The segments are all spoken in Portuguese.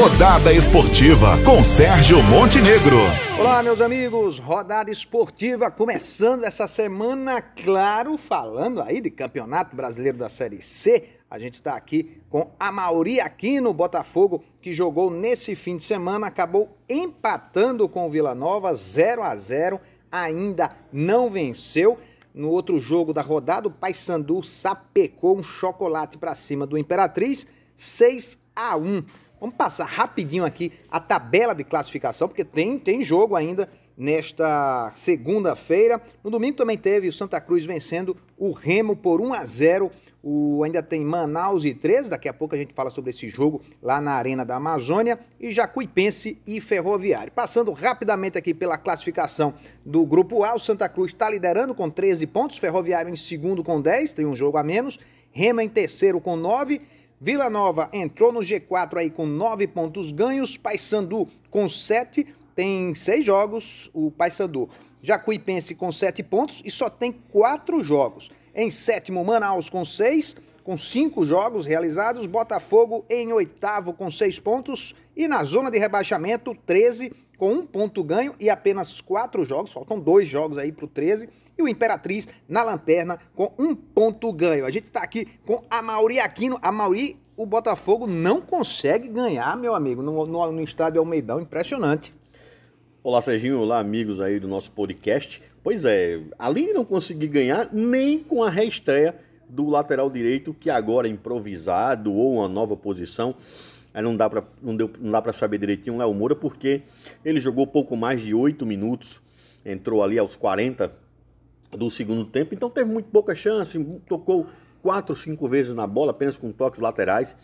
Rodada Esportiva com Sérgio Montenegro. Olá, meus amigos. Rodada Esportiva começando essa semana, claro, falando aí de Campeonato Brasileiro da Série C. A gente está aqui com a Mauri Aquino, Botafogo, que jogou nesse fim de semana, acabou empatando com o Vila Nova 0 a 0, ainda não venceu. No outro jogo da rodada, o Paysandu sapecou um chocolate para cima do Imperatriz, 6 a 1. Vamos passar rapidinho aqui a tabela de classificação, porque tem, tem jogo ainda nesta segunda-feira. No domingo também teve o Santa Cruz vencendo o Remo por 1 a 0. O, ainda tem Manaus e 13, daqui a pouco a gente fala sobre esse jogo lá na Arena da Amazônia, e Jacuipense e Ferroviário. Passando rapidamente aqui pela classificação do Grupo A, o Santa Cruz está liderando com 13 pontos, Ferroviário em segundo com 10, tem um jogo a menos, Remo em terceiro com 9 Vila Nova entrou no G4 aí com nove pontos ganhos. Paysandu com sete, tem seis jogos. O Paysandu. Jacuipense com sete pontos e só tem quatro jogos. Em sétimo, Manaus com seis, com cinco jogos realizados. Botafogo em oitavo com seis pontos. E na zona de rebaixamento, 13 com um ponto ganho e apenas quatro jogos. Faltam dois jogos aí para o 13 e o Imperatriz na lanterna com um ponto ganho. A gente está aqui com a Mauri Aquino. A Mauri, o Botafogo não consegue ganhar, meu amigo, no, no, no estádio Almeidão. Impressionante. Olá, Serginho. Olá, amigos aí do nosso podcast. Pois é, além de não conseguir ganhar, nem com a reestreia do lateral direito, que agora é improvisado ou uma nova posição. Aí não dá para não dá saber direitinho o Léo Moura, porque ele jogou pouco mais de oito minutos, entrou ali aos 40 do segundo tempo, então teve muito pouca chance, tocou quatro, cinco vezes na bola, apenas com toques laterais.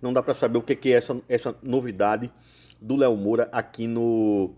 Não dá para saber o que é essa, essa novidade do Léo Moura aqui no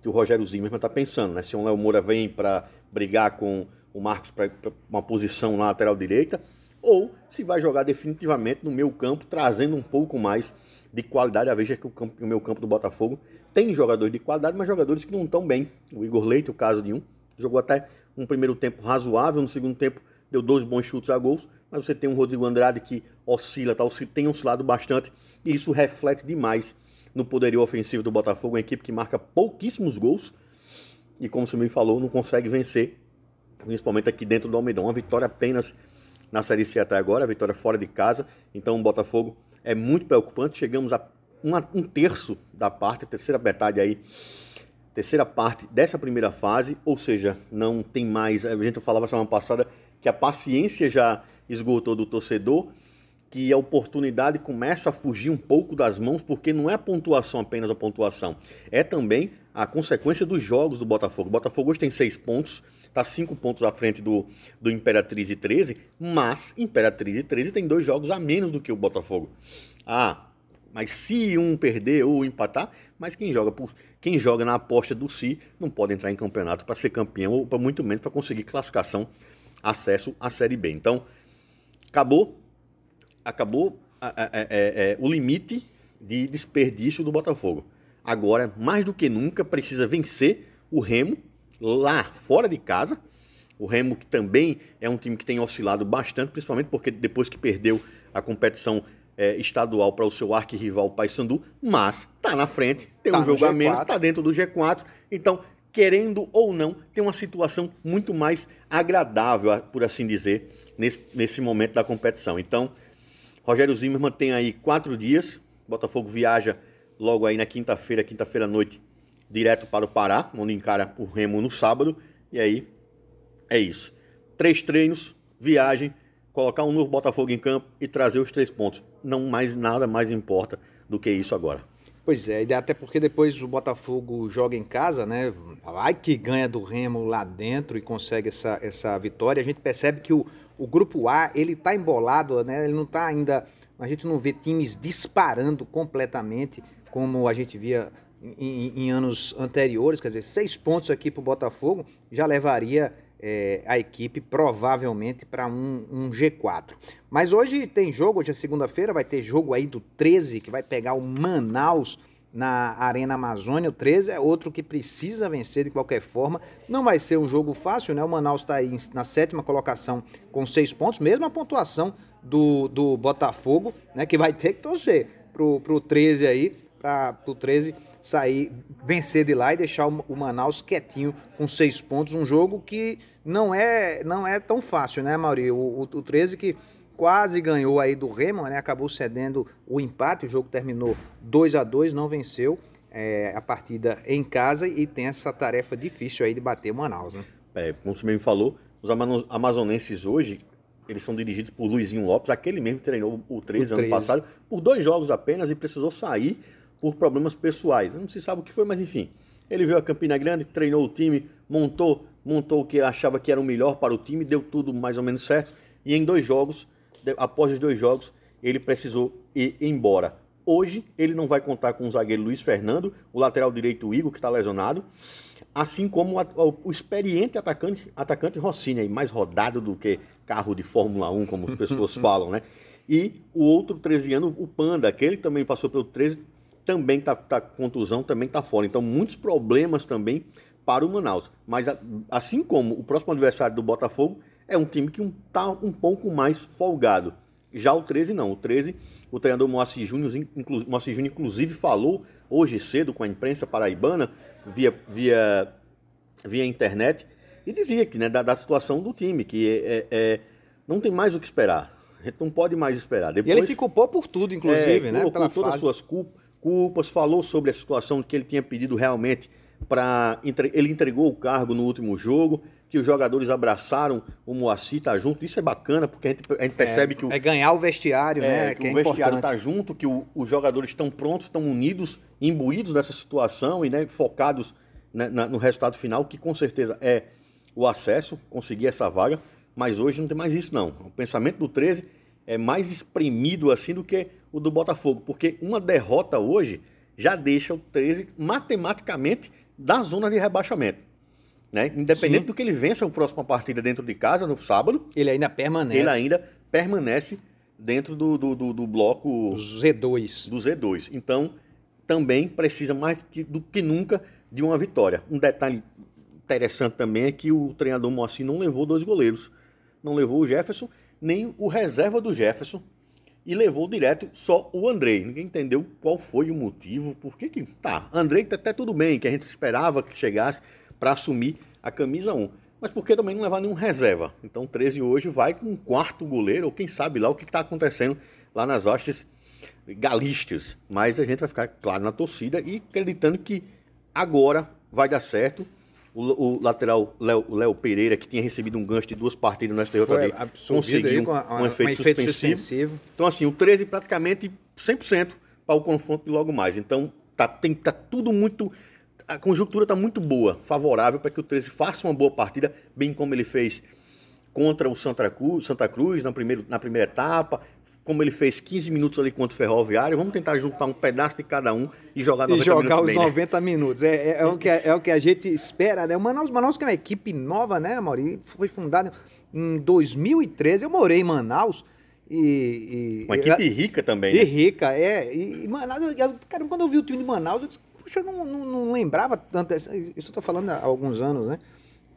que o Rogério Zimmermann está pensando, né? Se o Léo Moura vem para brigar com o Marcos para uma posição na lateral direita, ou se vai jogar definitivamente no meu campo, trazendo um pouco mais de qualidade. A veja que o, campo, o meu campo do Botafogo tem jogadores de qualidade, mas jogadores que não estão bem. O Igor Leite, o caso de um, jogou até um primeiro tempo razoável, no segundo tempo deu dois bons chutes a gols, mas você tem um Rodrigo Andrade que oscila, tá, tem oscilado bastante, e isso reflete demais no poderio ofensivo do Botafogo, uma equipe que marca pouquíssimos gols, e como você me falou, não consegue vencer, principalmente aqui dentro do Almeidão. Uma vitória apenas na Série C até agora, a vitória fora de casa, então o Botafogo é muito preocupante, chegamos a uma, um terço da parte, a terceira metade aí terceira parte dessa primeira fase, ou seja, não tem mais. A gente falava semana passada que a paciência já esgotou do torcedor, que a oportunidade começa a fugir um pouco das mãos, porque não é a pontuação apenas a pontuação, é também a consequência dos jogos do Botafogo. O Botafogo hoje tem seis pontos, está cinco pontos à frente do, do Imperatriz e 13, mas Imperatriz e 13 tem dois jogos a menos do que o Botafogo. Ah, mas se um perder ou empatar, mas quem joga por quem joga na aposta do si não pode entrar em campeonato para ser campeão ou para muito menos para conseguir classificação, acesso à Série B. Então, acabou acabou é, é, o limite de desperdício do Botafogo. Agora, mais do que nunca, precisa vencer o Remo lá fora de casa. O Remo que também é um time que tem oscilado bastante, principalmente porque depois que perdeu a competição é, estadual para o seu arquirrival Paysandu, mas está na frente, tem tá um jogo a menos, está dentro do G4, então querendo ou não, tem uma situação muito mais agradável, por assim dizer, nesse, nesse momento da competição. Então, Rogério Zimmermann tem aí quatro dias, Botafogo viaja logo aí na quinta-feira, quinta-feira à noite, direto para o Pará, onde encara o Remo no sábado, e aí é isso. Três treinos, viagem, colocar um novo Botafogo em campo e trazer os três pontos. Não mais nada mais importa do que isso agora. Pois é, até porque depois o Botafogo joga em casa, né? Vai que ganha do Remo lá dentro e consegue essa, essa vitória. A gente percebe que o, o grupo A, ele tá embolado, né? Ele não tá ainda. A gente não vê times disparando completamente como a gente via em, em anos anteriores. Quer dizer, seis pontos aqui para o Botafogo já levaria é, a equipe provavelmente para um, um, G4. Mas hoje tem jogo, hoje é segunda-feira, vai ter jogo aí do 13 que vai pegar o Manaus na Arena Amazônia. O 13 é outro que precisa vencer de qualquer forma. Não vai ser um jogo fácil, né? O Manaus está aí na sétima colocação com seis pontos, mesmo a pontuação do, do Botafogo, né? Que vai ter que torcer pro, pro 13 aí para o 13 sair, vencer de lá e deixar o, Manaus quietinho com seis pontos. Um jogo que não é, não é tão fácil, né, Mauri? O, o, o 13 que quase ganhou aí do Remo, né? Acabou cedendo o empate, o jogo terminou 2 a 2 não venceu é, a partida em casa e tem essa tarefa difícil aí de bater o Manaus, né? É, como você mesmo falou, os amazonenses hoje, eles são dirigidos por Luizinho Lopes, aquele mesmo que treinou o 13 ano passado, por dois jogos apenas e precisou sair por problemas pessoais. Não se sabe o que foi, mas enfim. Ele veio a Campina Grande, treinou o time, montou, montou o que ele achava que era o melhor para o time, deu tudo mais ou menos certo. E em dois jogos, após os dois jogos, ele precisou ir embora. Hoje ele não vai contar com o zagueiro Luiz Fernando, o lateral direito Igor, que está lesionado, assim como o, experiente atacante, atacante Rossini, aí, mais rodado do que carro de Fórmula 1, como as pessoas falam, né? E o outro 13 anos, o Panda, aquele que também passou pelo 13, também está tá contusão, também está fora. Então, muitos problemas também para o Manaus. Mas, assim como o próximo adversário do Botafogo, é um time que está um, um pouco mais folgado. Já o 13 não. O 13, o treinador Moacir Júnior, inclu, Moacir Júnior inclusive falou hoje cedo com a imprensa paraibana, via, via, via internet, e dizia que, né, da, da situação do time, que é, é, é, não tem mais o que esperar. A gente não pode mais esperar. Depois, e ele se culpou por tudo, inclusive, é, né? Colocou todas as suas culpas, falou sobre a situação que ele tinha pedido realmente para. Ele entregou o cargo no último jogo que os jogadores abraçaram o Moacir, tá junto. Isso é bacana, porque a gente, a gente é, percebe é, que o. É ganhar o vestiário, é, né? Que, que o é vestiário está junto, que o, os jogadores estão prontos, estão unidos, imbuídos nessa situação e né, focados né, na, no resultado final, que com certeza é o acesso, conseguir essa vaga. Mas hoje não tem mais isso, não. O pensamento do 13 é mais espremido assim do que o do Botafogo, porque uma derrota hoje já deixa o 13 matematicamente da zona de rebaixamento. Né? Independente Sim. do que ele vença a próxima partida dentro de casa no sábado. Ele ainda permanece. Ele ainda permanece dentro do, do, do, do bloco Z2. Do Z2. Então, também precisa mais do que nunca de uma vitória. Um detalhe interessante também é que o treinador Moacir não levou dois goleiros. Não levou o Jefferson, nem o reserva do Jefferson. E levou direto só o Andrei. Ninguém entendeu qual foi o motivo, por que que... Tá, Andrei tá até tudo bem, que a gente esperava que chegasse para assumir a camisa 1. Mas por que também não levar nenhum reserva? Então 13 hoje vai com um quarto goleiro, ou quem sabe lá o que está acontecendo lá nas hostes galistas. Mas a gente vai ficar, claro, na torcida e acreditando que agora vai dar certo. O, o lateral Léo Pereira, que tinha recebido um gancho de duas partidas no STJD, conseguiu um, a, um, efeito, efeito suspensivo. suspensivo. Então, assim, o 13 praticamente 100% para o confronto de logo mais. Então, tá, tem, tá tudo muito a conjuntura está muito boa, favorável para que o 13 faça uma boa partida, bem como ele fez contra o Santa Cruz, Santa Cruz na, primeiro, na primeira etapa, como ele fez 15 minutos ali contra o Ferroviário. Vamos tentar juntar um pedaço de cada um e jogar 90 e jogar minutos os bem, 90 né? minutos. É, é, é, o que, é o que a gente espera, né? O Manaus, Manaus que é uma equipe nova, né, Mauri? Foi fundado em 2013. Eu morei em Manaus. E, e uma equipe rica também, e né? rica, é. E, e Manaus, eu, cara, quando eu vi o time de Manaus, eu disse, Puxa, eu não, não, não lembrava tanto. Isso eu estou falando há alguns anos, né?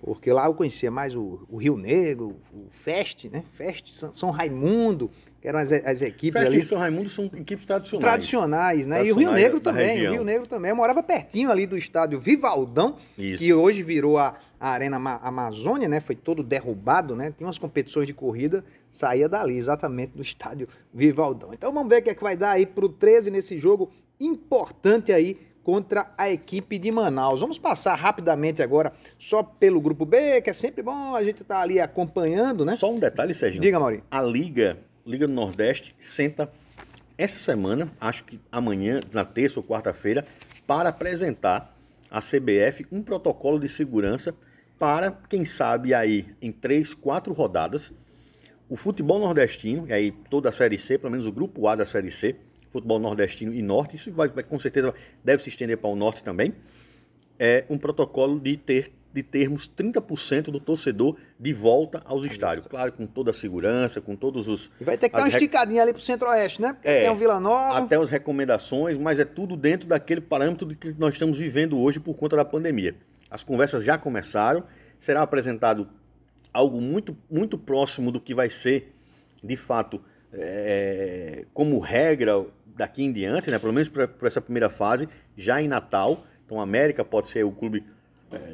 Porque lá eu conhecia mais o, o Rio Negro, o Fest, né? Fest, São Raimundo, eram as, as equipes Fest ali. e São Raimundo são equipes tradicionais. Tradicionais, né? Tradicionais e o Rio Negro também, o Rio Negro também. Eu morava pertinho ali do estádio Vivaldão, Isso. que hoje virou a, a Arena Amazônia, né? Foi todo derrubado, né? Tinha umas competições de corrida, saía dali, exatamente do estádio Vivaldão. Então vamos ver o que é que vai dar aí pro 13 nesse jogo importante aí contra a equipe de Manaus. Vamos passar rapidamente agora só pelo grupo B, que é sempre bom a gente estar tá ali acompanhando, né? Só um detalhe, Sérgio. Diga, Maurinho. A Liga, Liga do Nordeste, senta essa semana, acho que amanhã, na terça ou quarta-feira, para apresentar à CBF um protocolo de segurança para, quem sabe, aí em três, quatro rodadas, o futebol nordestino, e aí toda a Série C, pelo menos o grupo A da Série C, futebol nordestino e norte, isso vai, vai, com certeza deve se estender para o norte também, é um protocolo de ter de termos 30% do torcedor de volta aos estádios. Claro, com toda a segurança, com todos os. E vai ter que dar uma esticadinha ali para o centro-oeste, né? Porque é, tem o Vila Nova. Até as recomendações, mas é tudo dentro daquele parâmetro de que nós estamos vivendo hoje por conta da pandemia. As conversas já começaram, será apresentado algo muito, muito próximo do que vai ser, de fato, é, como regra daqui em diante, né, pelo menos para essa primeira fase, já em Natal. Então, o América pode ser o clube,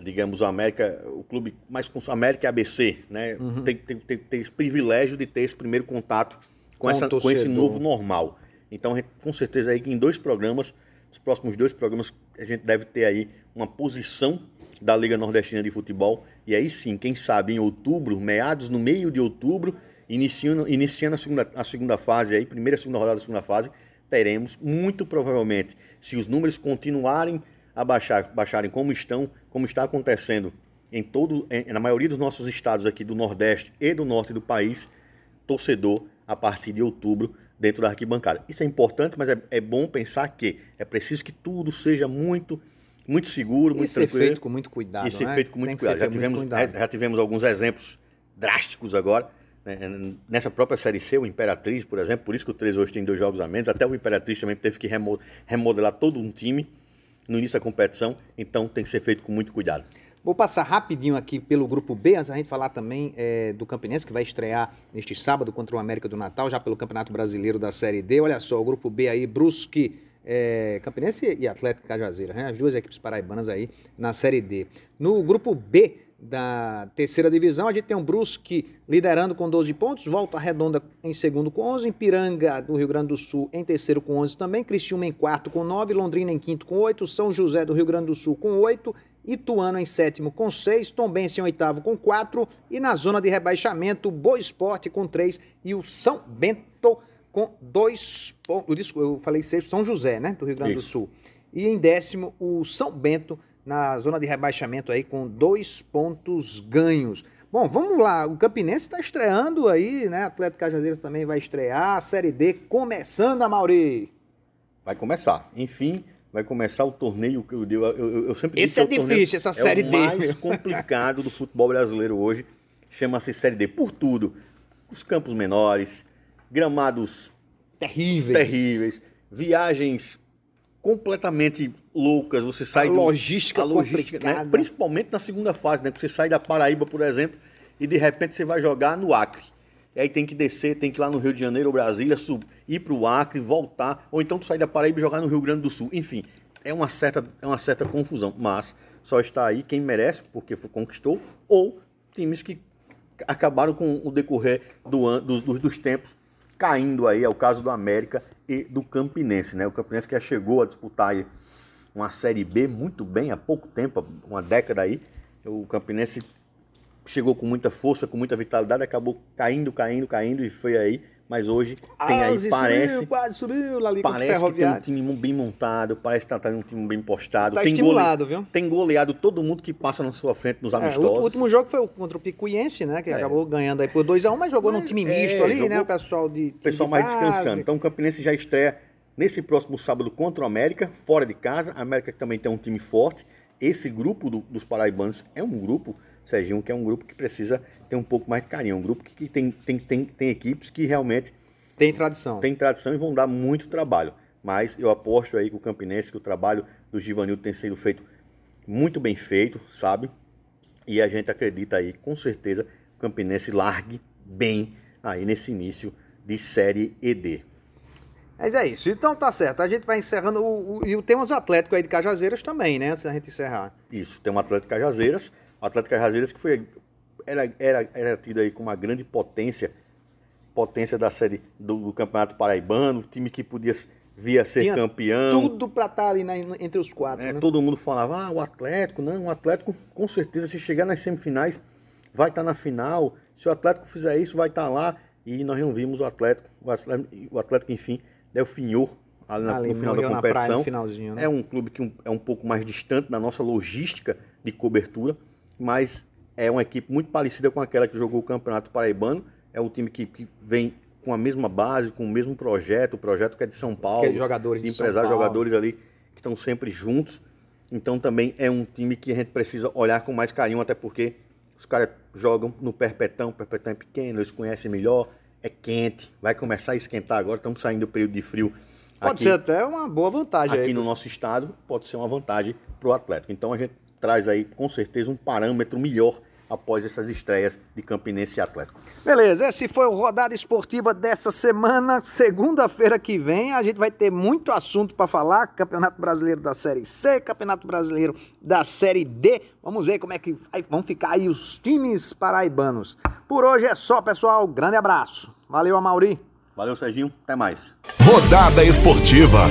digamos, o América, o clube mais com América ABC, né? Uhum. Tem, tem, tem, tem, esse privilégio de ter esse primeiro contato com, com, essa, com esse novo normal. Então, com certeza aí que em dois programas, os próximos dois programas, a gente deve ter aí uma posição da Liga Nordestina de Futebol. E aí sim, quem sabe em outubro, meados no meio de outubro, iniciando, iniciando a, segunda, a segunda fase aí, primeira e segunda rodada da segunda fase, teremos, muito provavelmente, se os números continuarem a baixar, baixarem como estão, como está acontecendo em todo, em, na maioria dos nossos estados aqui do Nordeste e do Norte do país, torcedor a partir de outubro dentro da arquibancada. Isso é importante, mas é, é bom pensar que é preciso que tudo seja muito muito seguro, muito e tranquilo. ser feito com muito cuidado, E ser né? feito com muito cuidado. Já tivemos, cuidado. já tivemos alguns exemplos drásticos agora. Né? Nessa própria Série C, o Imperatriz, por exemplo, por isso que o 13 hoje tem dois jogos a menos, até o Imperatriz também teve que remodelar todo um time no início da competição, então tem que ser feito com muito cuidado. Vou passar rapidinho aqui pelo grupo B, antes a gente falar também é, do Campinense, que vai estrear neste sábado contra o América do Natal, já pelo Campeonato Brasileiro da Série D. Olha só, o grupo B aí, Brusque, é, Campinense e Atlético Cajazeira, né? as duas equipes paraibanas aí na Série D. No grupo B, da terceira divisão. A gente tem um Brusque liderando com 12 pontos, Volta Redonda em segundo com 11, Piranga do Rio Grande do Sul em terceiro com 11 também, Criciúma em quarto com 9, Londrina em quinto com 8, São José do Rio Grande do Sul com 8, Ituano em sétimo com 6, Tombense em oitavo com 4 e na zona de rebaixamento, Boa Esporte com 3 e o São Bento com 2 pontos. Eu falei 6, São José, né, do Rio Grande Isso. do Sul. E em décimo, o São Bento na zona de rebaixamento aí com dois pontos ganhos. Bom, vamos lá. O Campinense está estreando aí, né? Atlético Cajazeiras também vai estrear. A Série D começando, a Mauri. Vai começar. Enfim, vai começar o torneio que eu, eu, eu, sempre Esse é difícil, essa Série D. É o mais complicado do futebol brasileiro hoje. Chama-se Série D. Por tudo. Os campos menores, gramados terríveis, terríveis viagens completamente loucas. Você sai a do, logística, a logística né? principalmente na segunda fase, né? Você sai da Paraíba, por exemplo, e de repente você vai jogar no Acre. E aí tem que descer, tem que ir lá no Rio de Janeiro ou Brasília, sub, ir para o Acre, voltar, ou então tu sair da Paraíba e jogar no Rio Grande do Sul. Enfim, é uma certa, é uma certa confusão. Mas só está aí quem merece, porque conquistou, ou times que acabaram com o decorrer do dos, dos, dos tempos caindo aí, é o caso do América e do Campinense, né? O Campinense que já chegou a disputar aí uma Série B muito bem há pouco tempo, uma década aí. O Campinense chegou com muita força, com muita vitalidade, acabou caindo, caindo, caindo e foi aí mas hoje tem aí, parece. Subiu, quase subiu, lá Parece que tem um time bem montado, parece que tá um time bem postado. Tá tem estimulado, gole... viu? Tem goleado todo mundo que passa na sua frente nos amistosos. É, o último jogo foi contra o Picuiense, né? Que é. acabou ganhando aí por 2x1, um, mas jogou mas, num time é, misto ali, né? O pessoal de. O pessoal de mais descansando. Então o Campinense já estreia nesse próximo sábado contra o América, fora de casa. A América também tem um time forte. Esse grupo do, dos paraibanos é um grupo Serginho, que é um grupo que precisa ter um pouco mais de carinho. Um grupo que, que tem, tem, tem, tem equipes que realmente tem tradição. Tem tradição e vão dar muito trabalho. Mas eu aposto aí com o Campinense que o trabalho do Givanildo tem sido feito muito bem feito, sabe? E a gente acredita aí, com certeza, que o Campinense largue bem aí nesse início de Série ED. Mas é isso. Então tá certo. A gente vai encerrando. O, o, e temos o Atlético aí de Cajazeiras também, né? Antes da gente encerrar. Isso, tem um Atlético de Cajazeiras. O Atlético Cajazeiras que foi, era, era, era tido aí com uma grande potência potência da série do, do Campeonato Paraibano, time que podia vir a ser Tinha campeão. Tudo para estar tá ali na, entre os quatro. É, né? Todo mundo falava, ah, o Atlético, não, o Atlético, com certeza, se chegar nas semifinais, vai estar tá na final. Se o Atlético fizer isso, vai estar tá lá. E nós não vimos o Atlético, o Atlético, enfim, delfinhou ali, ali no final da competição. Praia, né? É um clube que é um pouco mais distante da nossa logística de cobertura, mas é uma equipe muito parecida com aquela que jogou o Campeonato Paraibano é o time que, que vem com a mesma base, com o mesmo projeto, o projeto que é de São Paulo. Aqueles jogadores de empresários, jogadores ali que estão sempre juntos. Então também é um time que a gente precisa olhar com mais carinho, até porque os caras jogam no Perpetão, o Perpetão é pequeno, eles conhecem melhor, é quente, vai começar a esquentar agora, estamos saindo do período de frio. Pode aqui, ser até uma boa vantagem. Aqui aí, no nosso estado, pode ser uma vantagem para o Atlético. Então a gente traz aí com certeza um parâmetro melhor após essas estreias de Campinense e Atlético. Beleza, esse foi o Rodada Esportiva dessa semana. Segunda-feira que vem a gente vai ter muito assunto para falar. Campeonato Brasileiro da Série C, Campeonato Brasileiro da Série D. Vamos ver como é que vão ficar aí os times paraibanos. Por hoje é só, pessoal. Grande abraço. Valeu, Amauri. Valeu, Serginho. Até mais. Rodada Esportiva.